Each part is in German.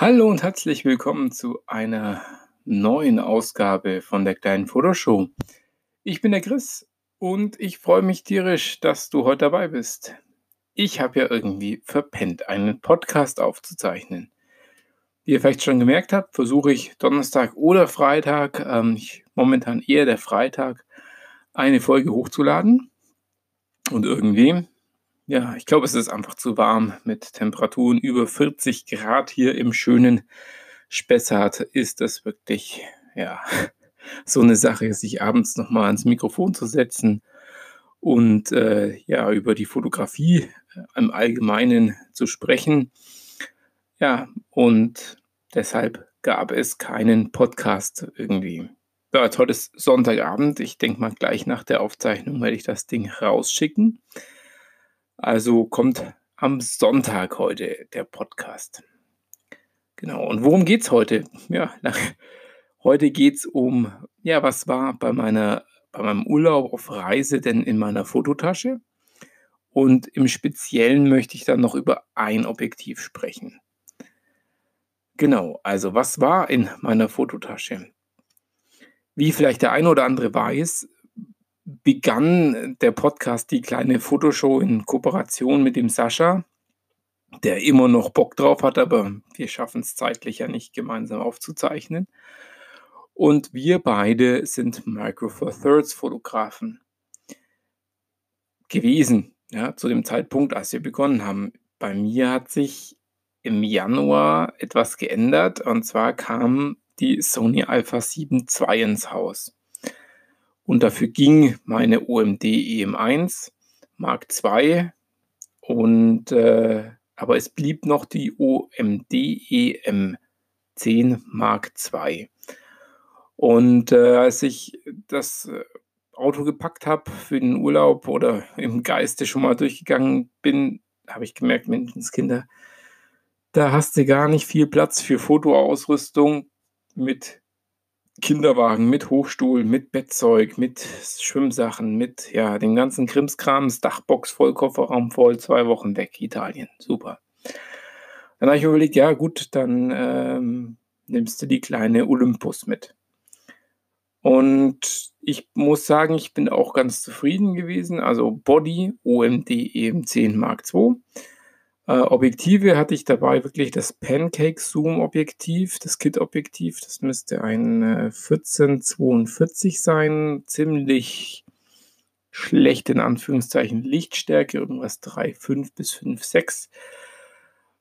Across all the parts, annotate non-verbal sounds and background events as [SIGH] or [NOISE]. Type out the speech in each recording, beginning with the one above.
Hallo und herzlich willkommen zu einer neuen Ausgabe von der kleinen Fotoshow. Ich bin der Chris und ich freue mich tierisch, dass du heute dabei bist. Ich habe ja irgendwie verpennt, einen Podcast aufzuzeichnen. Wie ihr vielleicht schon gemerkt habt, versuche ich Donnerstag oder Freitag, ähm, ich, momentan eher der Freitag, eine Folge hochzuladen. Und irgendwie ja, ich glaube, es ist einfach zu warm mit Temperaturen über 40 Grad hier im schönen Spessart. Ist das wirklich, ja, [LAUGHS] so eine Sache, sich abends nochmal ans Mikrofon zu setzen und äh, ja, über die Fotografie äh, im Allgemeinen zu sprechen. Ja, und deshalb gab es keinen Podcast irgendwie. Ja, ist Sonntagabend. Ich denke mal, gleich nach der Aufzeichnung werde ich das Ding rausschicken. Also kommt am Sonntag heute der Podcast. Genau. Und worum geht es heute? Ja, heute geht es um, ja, was war bei meiner, bei meinem Urlaub auf Reise denn in meiner Fototasche? Und im Speziellen möchte ich dann noch über ein Objektiv sprechen. Genau, also was war in meiner Fototasche? Wie vielleicht der eine oder andere weiß, begann der Podcast die kleine Fotoshow in Kooperation mit dem Sascha, der immer noch Bock drauf hat, aber wir schaffen es zeitlich ja nicht gemeinsam aufzuzeichnen. Und wir beide sind Micro Four Thirds Fotografen gewesen, ja, zu dem Zeitpunkt, als wir begonnen haben. Bei mir hat sich im Januar etwas geändert und zwar kam die Sony Alpha 7 II ins Haus. Und dafür ging meine OMD EM1 Mark II und äh, aber es blieb noch die OMD EM10 Mark II. Und äh, als ich das äh, Auto gepackt habe für den Urlaub oder im Geiste schon mal durchgegangen bin, habe ich gemerkt, Menschenskinder, da hast du gar nicht viel Platz für Fotoausrüstung mit Kinderwagen mit Hochstuhl, mit Bettzeug, mit Schwimmsachen, mit ja, den ganzen Krimskrams, Dachbox voll, Kofferraum voll, zwei Wochen weg, Italien. Super. Dann habe ich überlegt, ja gut, dann ähm, nimmst du die kleine Olympus mit. Und ich muss sagen, ich bin auch ganz zufrieden gewesen. Also Body OMD EM10 Mark II äh, Objektive hatte ich dabei wirklich das Pancake Zoom Objektiv, das Kit Objektiv. Das müsste ein äh, 1442 sein. Ziemlich schlecht in Anführungszeichen Lichtstärke, irgendwas 3,5 bis 5,6.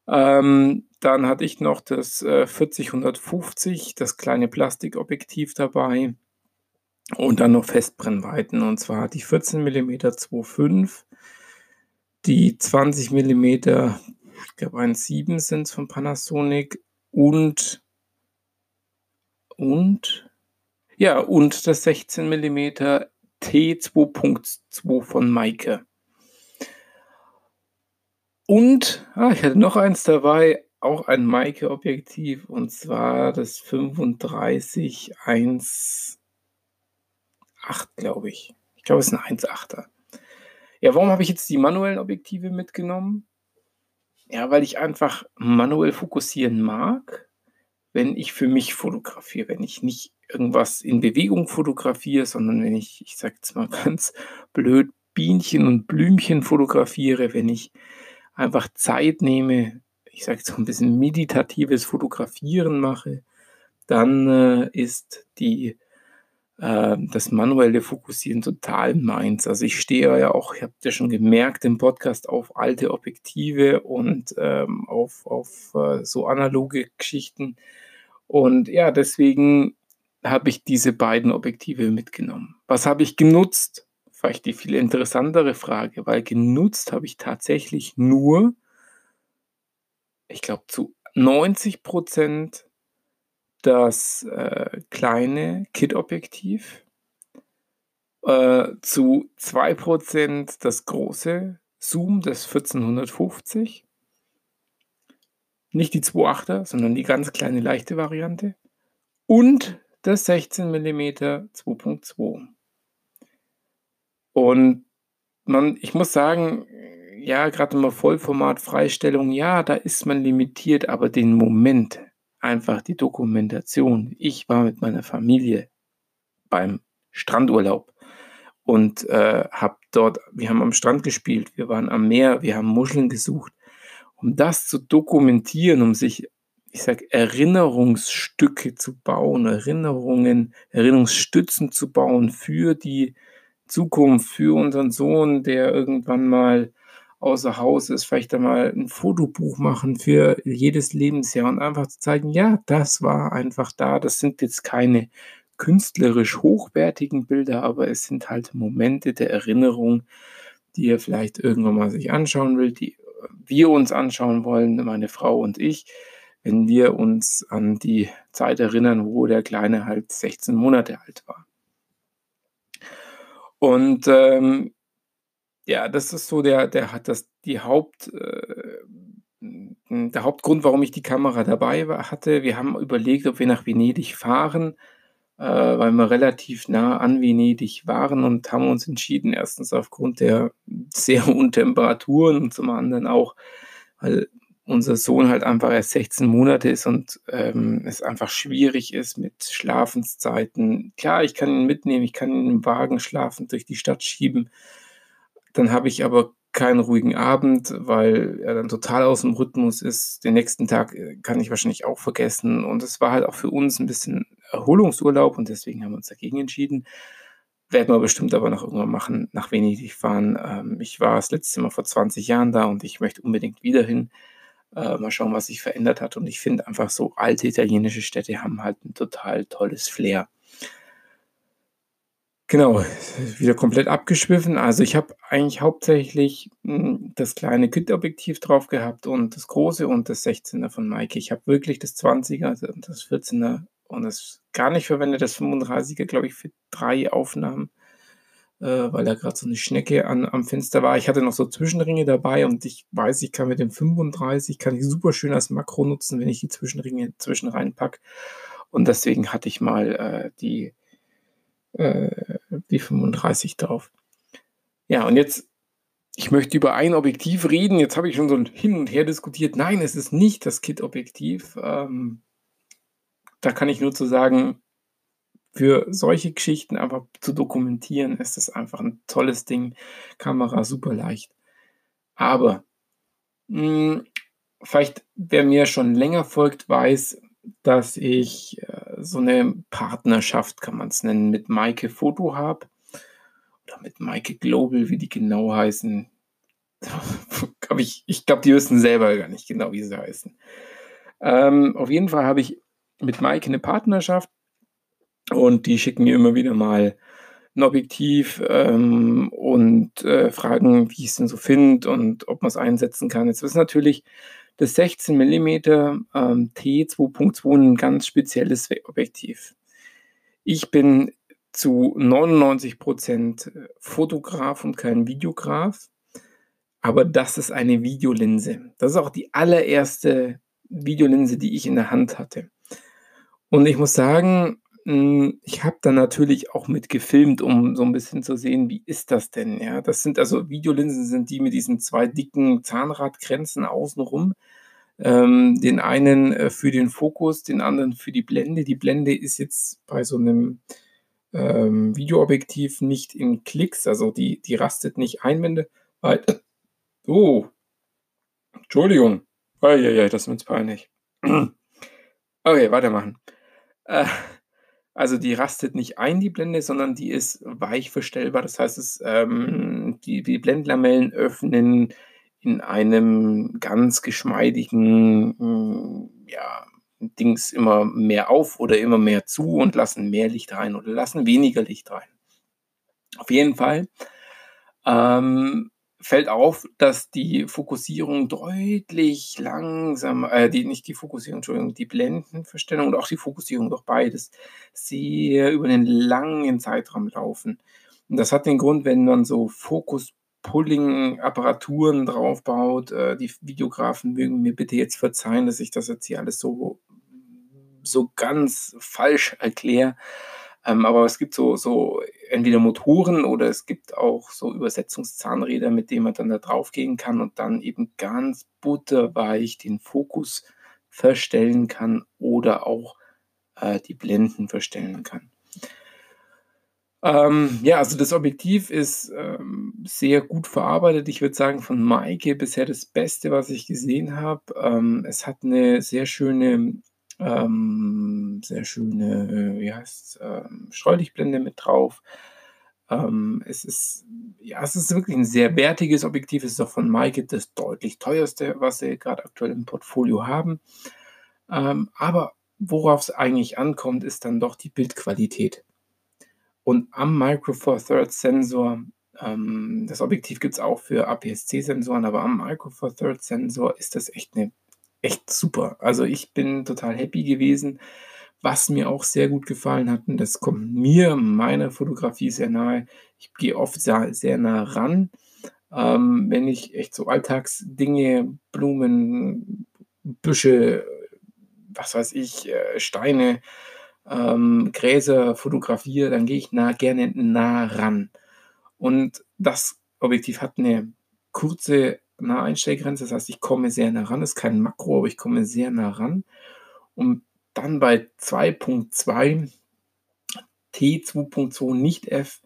Ähm, dann hatte ich noch das äh, 4050, das kleine Plastikobjektiv dabei. Und dann noch Festbrennweiten, und zwar die 14 mm 2,5 die 20 mm, ich glaube 1,7 sind es von Panasonic und und ja, und das 16 mm T2.2 von Maike. Und ah, ich hatte noch eins dabei, auch ein Maike-Objektiv, und zwar das 3518, glaube ich. Ich glaube, es ist ein 1,8er. Ja, warum habe ich jetzt die manuellen Objektive mitgenommen? Ja, weil ich einfach manuell fokussieren mag, wenn ich für mich fotografiere, wenn ich nicht irgendwas in Bewegung fotografiere, sondern wenn ich, ich sage jetzt mal [LAUGHS] ganz blöd, Bienchen und Blümchen fotografiere, wenn ich einfach Zeit nehme, ich sage jetzt so ein bisschen meditatives Fotografieren mache, dann äh, ist die äh, das manuelle Fokussieren total meins. Also ich stehe ja auch, ihr habt ja schon gemerkt im Podcast, auf alte Objektive und ähm, auf, auf äh, so analoge Geschichten. Und ja, deswegen habe ich diese beiden Objektive mitgenommen. Was habe ich genutzt? Vielleicht die viel interessantere Frage, weil genutzt habe ich tatsächlich nur, ich glaube, zu 90 Prozent das äh, kleine Kit-Objektiv, äh, zu 2% das große Zoom, das 1450. Nicht die 2.8er, sondern die ganz kleine leichte Variante. Und das 16 mm 2.2. Und man, ich muss sagen, ja, gerade immer Vollformat, Freistellung, ja, da ist man limitiert, aber den Moment, einfach die Dokumentation. Ich war mit meiner Familie beim Strandurlaub und äh, habe dort, wir haben am Strand gespielt, wir waren am Meer, wir haben Muscheln gesucht. Um das zu dokumentieren, um sich, ich sag, Erinnerungsstücke zu bauen, Erinnerungen, Erinnerungsstützen zu bauen für die Zukunft, für unseren Sohn, der irgendwann mal außer Haus ist, vielleicht einmal ein Fotobuch machen für jedes Lebensjahr und einfach zu zeigen, ja, das war einfach da. Das sind jetzt keine künstlerisch hochwertigen Bilder, aber es sind halt Momente der Erinnerung, die er vielleicht irgendwann mal sich anschauen will, die wir uns anschauen wollen, meine Frau und ich, wenn wir uns an die Zeit erinnern, wo der Kleine halt 16 Monate alt war. Und ähm, ja, das ist so der, der das die Haupt, äh, der Hauptgrund, warum ich die Kamera dabei war, hatte. Wir haben überlegt, ob wir nach Venedig fahren, äh, weil wir relativ nah an Venedig waren und haben uns entschieden, erstens aufgrund der sehr hohen Temperaturen und zum anderen auch, weil unser Sohn halt einfach erst 16 Monate ist und ähm, es einfach schwierig ist mit Schlafenszeiten. Klar, ich kann ihn mitnehmen, ich kann ihn im Wagen schlafen durch die Stadt schieben. Dann habe ich aber keinen ruhigen Abend, weil er dann total aus dem Rhythmus ist. Den nächsten Tag äh, kann ich wahrscheinlich auch vergessen. Und es war halt auch für uns ein bisschen Erholungsurlaub und deswegen haben wir uns dagegen entschieden. Werden wir bestimmt aber noch irgendwann machen, nach Venedig fahren. Ähm, ich war das letzte Mal vor 20 Jahren da und ich möchte unbedingt wieder hin. Äh, mal schauen, was sich verändert hat. Und ich finde einfach so alte italienische Städte haben halt ein total tolles Flair. Genau, wieder komplett abgeschwiffen. Also ich habe eigentlich hauptsächlich hm, das kleine Kit-Objektiv drauf gehabt und das große und das 16er von Maike. Ich habe wirklich das 20er und das 14er und das gar nicht verwendet, das 35er, glaube ich, für drei Aufnahmen, äh, weil da gerade so eine Schnecke an, am Fenster war. Ich hatte noch so Zwischenringe dabei und ich weiß, ich kann mit dem 35, kann ich super schön als Makro nutzen, wenn ich die Zwischenringe zwischen reinpacke. Und deswegen hatte ich mal äh, die äh, die 35 drauf. Ja, und jetzt, ich möchte über ein Objektiv reden. Jetzt habe ich schon so hin und her diskutiert. Nein, es ist nicht das Kit-Objektiv. Ähm, da kann ich nur zu sagen, für solche Geschichten einfach zu dokumentieren, ist das einfach ein tolles Ding. Kamera super leicht. Aber mh, hm, vielleicht, wer mir schon länger folgt, weiß, dass ich äh, so eine Partnerschaft, kann man es nennen, mit Maike Foto habe. Oder mit Maike Global, wie die genau heißen. [LAUGHS] ich ich glaube, die wissen selber gar nicht genau, wie sie heißen. Ähm, auf jeden Fall habe ich mit Maike eine Partnerschaft und die schicken mir immer wieder mal ein Objektiv ähm, und äh, fragen, wie ich es denn so finde und ob man es einsetzen kann. Jetzt ist natürlich das 16 mm ähm, T2.2 ein ganz spezielles Objektiv. Ich bin zu 99% äh, Fotograf und kein Videograf, aber das ist eine Videolinse. Das ist auch die allererste Videolinse, die ich in der Hand hatte. Und ich muss sagen, hm, ich habe da natürlich auch mit gefilmt, um so ein bisschen zu sehen, wie ist das denn, ja? Das sind also Videolinsen sind die mit diesen zwei dicken Zahnradgrenzen außenrum. Ähm, den einen, äh, für den Fokus, den anderen für die Blende. Die Blende ist jetzt bei so einem ähm, Videoobjektiv nicht in Klicks, also die die rastet nicht ein, wenn weit oh, Entschuldigung. Ei, ei, ei, das ist mir jetzt peinlich. [CLEARS THROAT] Okay, weitermachen. Äh also die rastet nicht ein, die Blende, sondern die ist weich verstellbar. Das heißt, es, ähm, die, die Blendlamellen öffnen in einem ganz geschmeidigen, hm, ja, Dings immer mehr auf oder immer mehr zu und lassen mehr Licht rein oder lassen weniger Licht rein. Auf jeden Fall ähm, fällt auf, dass die Fokussierung deutlich langsamer, äh, die, nicht die Fokussierung, Entschuldigung, die Blendenverstellung und auch die Fokussierung, doch beides, sehr über einen langen Zeitraum laufen. Und das hat den Grund, wenn man so Fokus-Pulling-Apparaturen draufbaut, äh, die Videografen mögen mir bitte jetzt verzeihen, dass ich das jetzt hier alles so, so ganz falsch erkläre. Ähm, aber es gibt so, so entweder Motoren oder es gibt auch so Übersetzungszahnräder, mit denen man dann da drauf gehen kann und dann eben ganz butterweich den Fokus verstellen kann oder auch äh, die Blenden verstellen kann. Ähm, ja, also das Objektiv ist ähm, sehr gut verarbeitet. Ich würde sagen, von Maike bisher das Beste, was ich gesehen habe. Ähm, es hat eine sehr schöne, ähm, sehr schöne, äh, wie heißt ähm, Streulichtblende mit drauf. Ähm, es ist, ja, es ist wirklich ein sehr wertiges Objektiv. Es ist auch von Maike das deutlich teuerste, was sie gerade aktuell im Portfolio haben. Ähm, aber worauf es eigentlich ankommt, ist dann doch die Bildqualität. Und am Micro Four Thirds Sensor, ähm, das Objektiv gibt es auch für APS-C-Sensoren, aber am Micro Four Thirds Sensor ist das echt eine echt super. Also ich bin total happy gewesen. Was mir auch sehr gut gefallen hat, und das kommt mir, meiner Fotografie sehr nahe. Ich gehe oft sehr, sehr nah ran, ähm, wenn ich echt so Alltagsdinge, Blumen, Büsche, was weiß ich, äh, Steine, ähm, Gräser fotografiere, dann gehe ich nah, gerne nah ran. Und das Objektiv hat eine kurze Naheinstellgrenze, das heißt, ich komme sehr nah ran. Das ist kein Makro, aber ich komme sehr nah ran. Und dann bei 2.2 T 2.2 nicht F,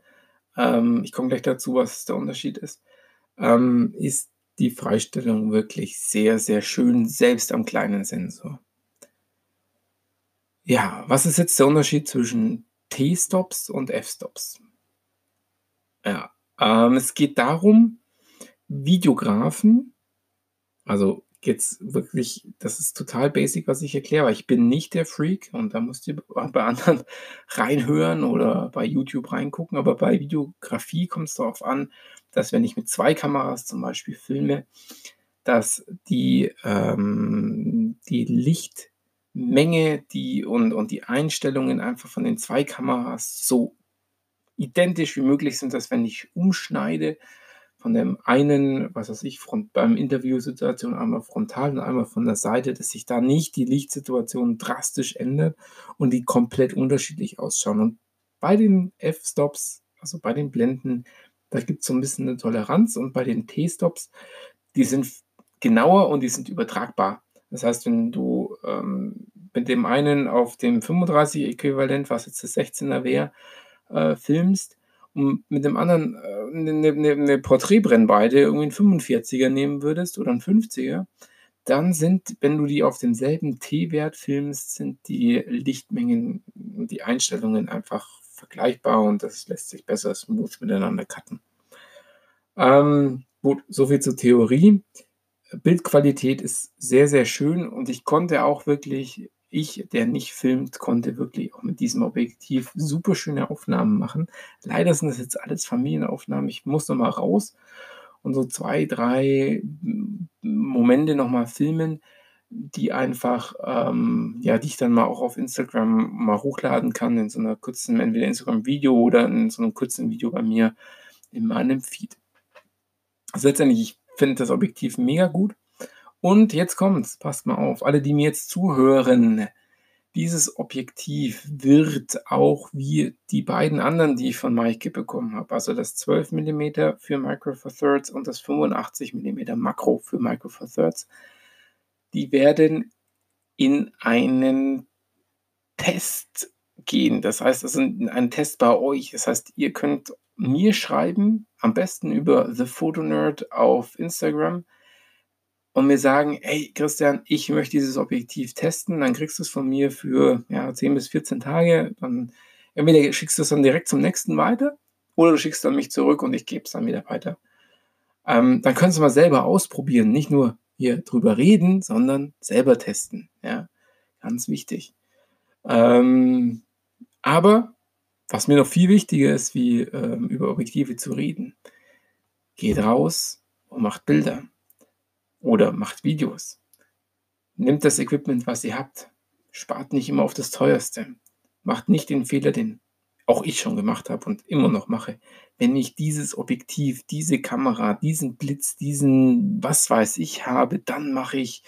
ähm, ich komme gleich dazu, was der Unterschied ist, ähm, ist die Freistellung wirklich sehr, sehr schön, selbst am kleinen Sensor. Ja, was ist jetzt der Unterschied zwischen T-Stops und F-Stops? Ja, ähm, es geht darum, Videografen, also jetzt wirklich, das ist total basic, was ich erkläre, weil ich bin nicht der Freak und da musst du [LAUGHS] bei anderen reinhören oder bei YouTube reingucken, aber bei Videografie kommt es darauf an, dass wenn ich mit zwei Kameras zum Beispiel filme, dass die, ähm, die Lichtmenge die, und, und die Einstellungen einfach von den zwei Kameras so identisch wie möglich sind, dass wenn ich umschneide, von dem einen, was weiß ich, front, beim Interviewsituation einmal frontal und einmal von der Seite, dass sich da nicht die Lichtsituation drastisch ändert und die komplett unterschiedlich ausschauen. Und bei den F-Stops, also bei den Blenden, da gibt es so ein bisschen eine Toleranz und bei den T-Stops, die sind genauer und die sind übertragbar. Das heißt, wenn du ähm, mit dem einen auf dem 35 Äquivalent, was jetzt das 16er wäre, äh, filmst, und mit dem anderen äh, eine, eine, eine Porträtbrennweite irgendwie einen 45er nehmen würdest oder einen 50er, dann sind, wenn du die auf demselben T-Wert filmst, sind die Lichtmengen und die Einstellungen einfach vergleichbar und das lässt sich besser smooth miteinander cutten. Ähm, gut, soviel zur Theorie. Bildqualität ist sehr, sehr schön und ich konnte auch wirklich ich, der nicht filmt, konnte wirklich auch mit diesem Objektiv super schöne Aufnahmen machen. Leider sind das jetzt alles Familienaufnahmen. Ich muss noch mal raus und so zwei, drei Momente noch mal filmen, die einfach, ähm, ja, die ich dann mal auch auf Instagram mal hochladen kann in so einer kurzen, entweder Instagram-Video oder in so einem kurzen Video bei mir in meinem Feed. Also letztendlich, ich finde das Objektiv mega gut. Und jetzt kommt's, passt mal auf, alle, die mir jetzt zuhören. Dieses Objektiv wird auch wie die beiden anderen, die ich von Mike bekommen habe, also das 12 mm für Micro Four Thirds und das 85 mm Makro für Micro Four Thirds, die werden in einen Test gehen. Das heißt, es ist ein Test bei euch. Das heißt, ihr könnt mir schreiben, am besten über The Photo Nerd auf Instagram und mir sagen, hey Christian, ich möchte dieses Objektiv testen, dann kriegst du es von mir für ja, 10 bis 14 Tage. Dann entweder schickst du es dann direkt zum nächsten weiter oder du schickst dann mich zurück und ich gebe es dann wieder weiter. Ähm, dann kannst du mal selber ausprobieren, nicht nur hier drüber reden, sondern selber testen. Ja, ganz wichtig. Ähm, aber was mir noch viel wichtiger ist, wie ähm, über Objektive zu reden, geht raus und macht Bilder oder macht Videos. Nehmt das Equipment, was ihr habt. Spart nicht immer auf das teuerste. Macht nicht den Fehler, den auch ich schon gemacht habe und immer noch mache. Wenn ich dieses Objektiv, diese Kamera, diesen Blitz, diesen was weiß ich habe, dann mache ich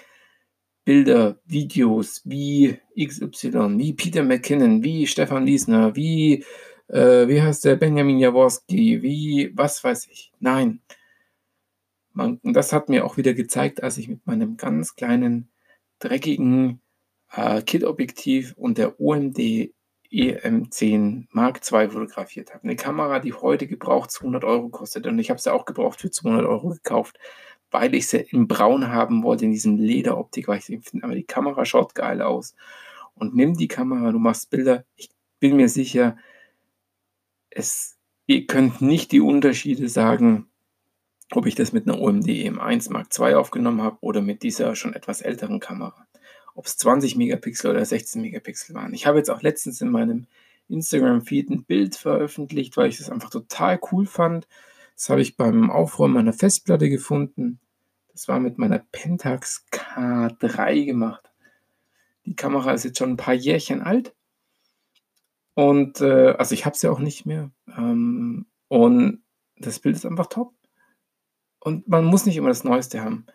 Bilder, Videos wie XY, wie Peter McKinnon, wie Stefan Liesner, wie, äh, wie heißt der Benjamin Jaworski, wie was weiß ich. Nein, man, und das hat mir auch wieder gezeigt, als ich mit meinem ganz kleinen dreckigen äh, Kit-Objektiv und der OMD EM10 Mark II fotografiert habe. Eine Kamera, die heute gebraucht 200 Euro kostet. Und ich habe sie auch gebraucht für 200 Euro gekauft, weil ich sie in Braun haben wollte, in diesem Lederoptik, weil ich finde, aber die Kamera schaut geil aus. Und nimm die Kamera, du machst Bilder. Ich bin mir sicher, es, ihr könnt nicht die Unterschiede sagen, ob ich das mit einer OMD EM1 Mark II aufgenommen habe oder mit dieser schon etwas älteren Kamera ob es 20 Megapixel oder 16 Megapixel waren. Ich habe jetzt auch letztens in meinem Instagram-Feed ein Bild veröffentlicht, weil ich das einfach total cool fand. Das habe ich beim Aufräumen meiner Festplatte gefunden. Das war mit meiner Pentax K3 gemacht. Die Kamera ist jetzt schon ein paar Jährchen alt. Und äh, also ich habe sie auch nicht mehr. Ähm, und das Bild ist einfach top. Und man muss nicht immer das Neueste haben.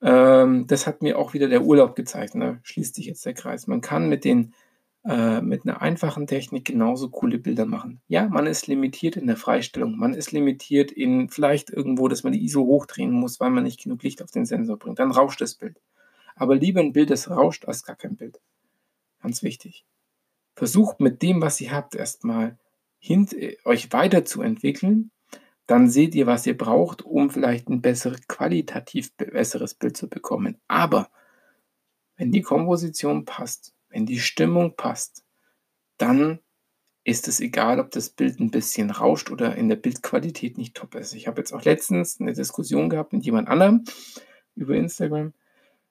Ähm, das hat mir auch wieder der Urlaub gezeigt. Ne? Schließt sich jetzt der Kreis. Man kann mit den äh, mit einer einfachen Technik genauso coole Bilder machen. Ja, man ist limitiert in der Freistellung. Man ist limitiert in vielleicht irgendwo, dass man die ISO hochdrehen muss, weil man nicht genug Licht auf den Sensor bringt. Dann rauscht das Bild. Aber lieber ein Bild, das rauscht, als gar kein Bild. Ganz wichtig. Versucht mit dem, was ihr habt, erstmal äh, euch weiterzuentwickeln dann seht ihr, was ihr braucht, um vielleicht ein besseres, qualitativ besseres Bild zu bekommen. Aber wenn die Komposition passt, wenn die Stimmung passt, dann ist es egal, ob das Bild ein bisschen rauscht oder in der Bildqualität nicht top ist. Ich habe jetzt auch letztens eine Diskussion gehabt mit jemand anderem über Instagram.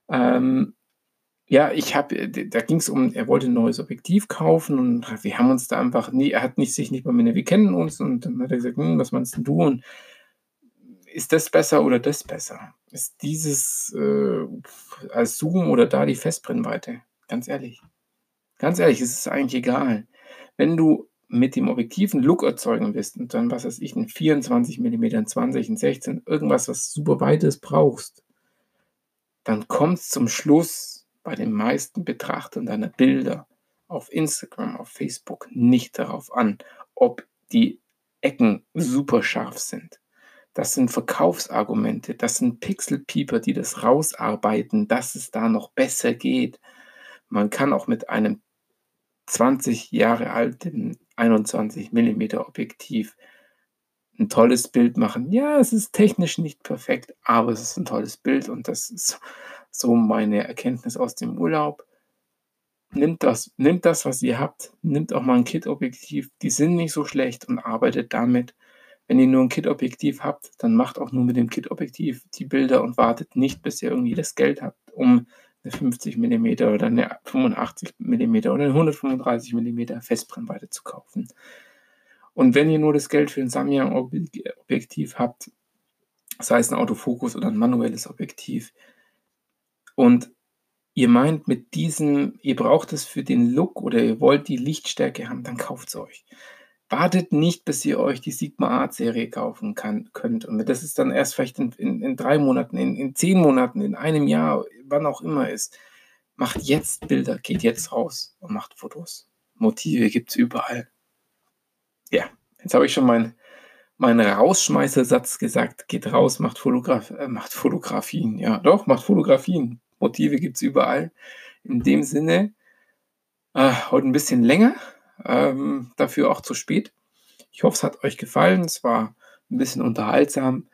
Ähm, ja, ich habe, da ging es um, er wollte ein neues Objektiv kaufen und wir haben uns da einfach, nie, er hat nicht, sich nicht mal mit, wir kennen uns und dann hat er gesagt, hm, was meinst du? Und ist das besser oder das besser? Ist dieses äh, als Zoom oder da die Festbrennweite? Ganz ehrlich. Ganz ehrlich, es ist eigentlich egal. Wenn du mit dem Objektiv einen Look erzeugen willst und dann, was weiß ich, ein 24 mm, ein 20, ein 16, irgendwas, was super weit ist, brauchst, dann kommt es zum Schluss bei den meisten Betrachtern deiner Bilder auf Instagram, auf Facebook nicht darauf an, ob die Ecken super scharf sind. Das sind Verkaufsargumente, das sind Pixelpieper, die das rausarbeiten, dass es da noch besser geht. Man kann auch mit einem 20 Jahre alten 21 mm Objektiv ein tolles Bild machen. Ja, es ist technisch nicht perfekt, aber es ist ein tolles Bild und das ist so meine Erkenntnis aus dem Urlaub. Nimmt das, nimmt das, was ihr habt, nimmt auch mal ein Kit-Objektiv, die sind nicht so schlecht und arbeitet damit. Wenn ihr nur ein Kit-Objektiv habt, dann macht auch nur mit dem Kit-Objektiv die Bilder und wartet nicht, bis ihr irgendwie das Geld habt, um eine 50 mm oder eine 85 mm oder eine 135 mm Festbrennweite zu kaufen. Und wenn ihr nur das Geld für ein Samyang-Objektiv habt, sei es ein Autofokus oder ein manuelles Objektiv, und ihr meint mit diesem, ihr braucht es für den Look oder ihr wollt die Lichtstärke haben, dann kauft es euch. Wartet nicht, bis ihr euch die Sigma Art Serie kaufen kann, könnt. Und das ist dann erst vielleicht in, in, in drei Monaten, in, in zehn Monaten, in einem Jahr, wann auch immer ist. Macht jetzt Bilder, geht jetzt raus und macht Fotos. Motive gibt es überall. Ja, jetzt habe ich schon meinen mein Rausschmeißersatz gesagt. Geht raus, macht, Fotograf äh, macht Fotografien. Ja, doch, macht Fotografien. Motive gibt es überall. In dem Sinne, äh, heute ein bisschen länger, ähm, dafür auch zu spät. Ich hoffe, es hat euch gefallen. Es war ein bisschen unterhaltsam.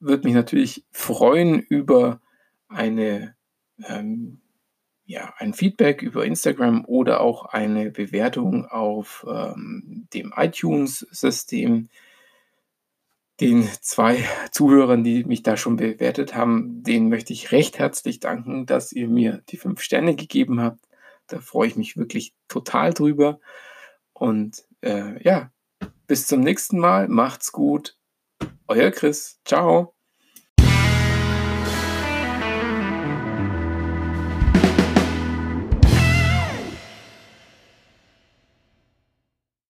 Würde mich natürlich freuen über eine, ähm, ja, ein Feedback über Instagram oder auch eine Bewertung auf ähm, dem iTunes-System den zwei [LAUGHS] Zuhörern, die mich da schon bewertet haben, denen möchte ich recht herzlich danken, dass ihr mir die fünf Sterne gegeben habt. Da freue ich mich wirklich total drüber. Und äh, ja, bis zum nächsten Mal. Macht's gut. Euer Chris. Ciao.